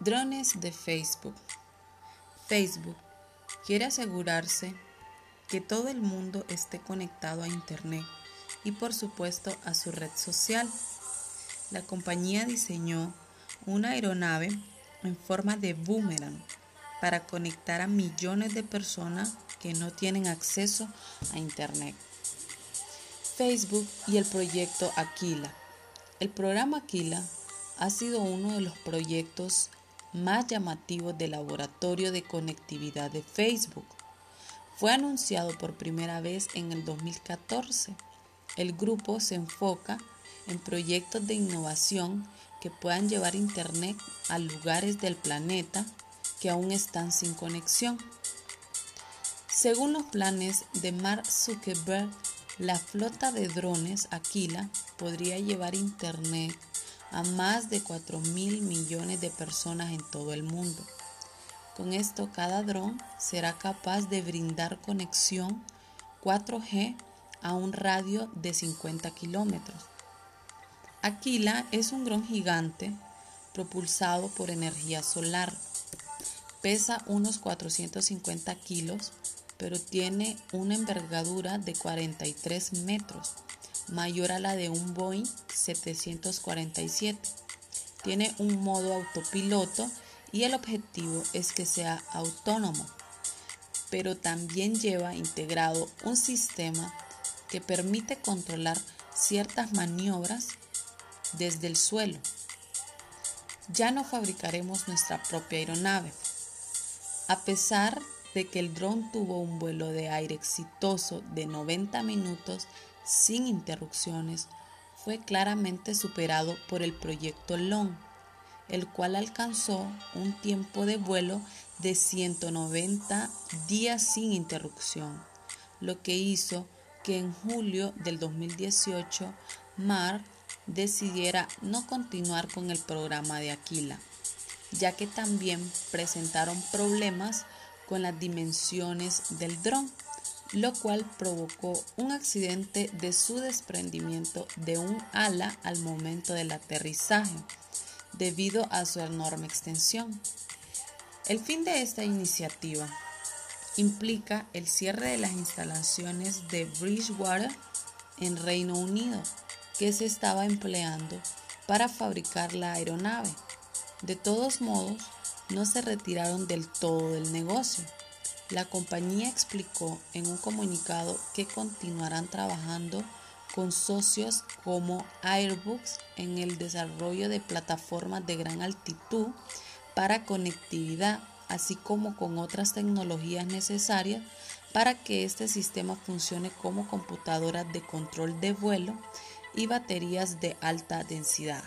Drones de Facebook. Facebook quiere asegurarse que todo el mundo esté conectado a Internet y por supuesto a su red social. La compañía diseñó una aeronave en forma de boomerang para conectar a millones de personas que no tienen acceso a Internet. Facebook y el proyecto Aquila. El programa Aquila ha sido uno de los proyectos más llamativos del laboratorio de conectividad de Facebook. Fue anunciado por primera vez en el 2014. El grupo se enfoca en proyectos de innovación que puedan llevar Internet a lugares del planeta que aún están sin conexión. Según los planes de Mark Zuckerberg, la flota de drones Aquila podría llevar Internet a más de 4 mil millones de personas en todo el mundo. Con esto, cada dron será capaz de brindar conexión 4G a un radio de 50 kilómetros. Aquila es un dron gigante propulsado por energía solar. Pesa unos 450 kilos, pero tiene una envergadura de 43 metros mayor a la de un Boeing 747. Tiene un modo autopiloto y el objetivo es que sea autónomo, pero también lleva integrado un sistema que permite controlar ciertas maniobras desde el suelo. Ya no fabricaremos nuestra propia aeronave. A pesar de que el dron tuvo un vuelo de aire exitoso de 90 minutos sin interrupciones, fue claramente superado por el proyecto Long, el cual alcanzó un tiempo de vuelo de 190 días sin interrupción, lo que hizo que en julio del 2018 Mark decidiera no continuar con el programa de Aquila, ya que también presentaron problemas con las dimensiones del dron lo cual provocó un accidente de su desprendimiento de un ala al momento del aterrizaje, debido a su enorme extensión. El fin de esta iniciativa implica el cierre de las instalaciones de Bridgewater en Reino Unido, que se estaba empleando para fabricar la aeronave. De todos modos, no se retiraron del todo del negocio la compañía explicó en un comunicado que continuarán trabajando con socios como Airbus en el desarrollo de plataformas de gran altitud para conectividad, así como con otras tecnologías necesarias para que este sistema funcione como computadoras de control de vuelo y baterías de alta densidad.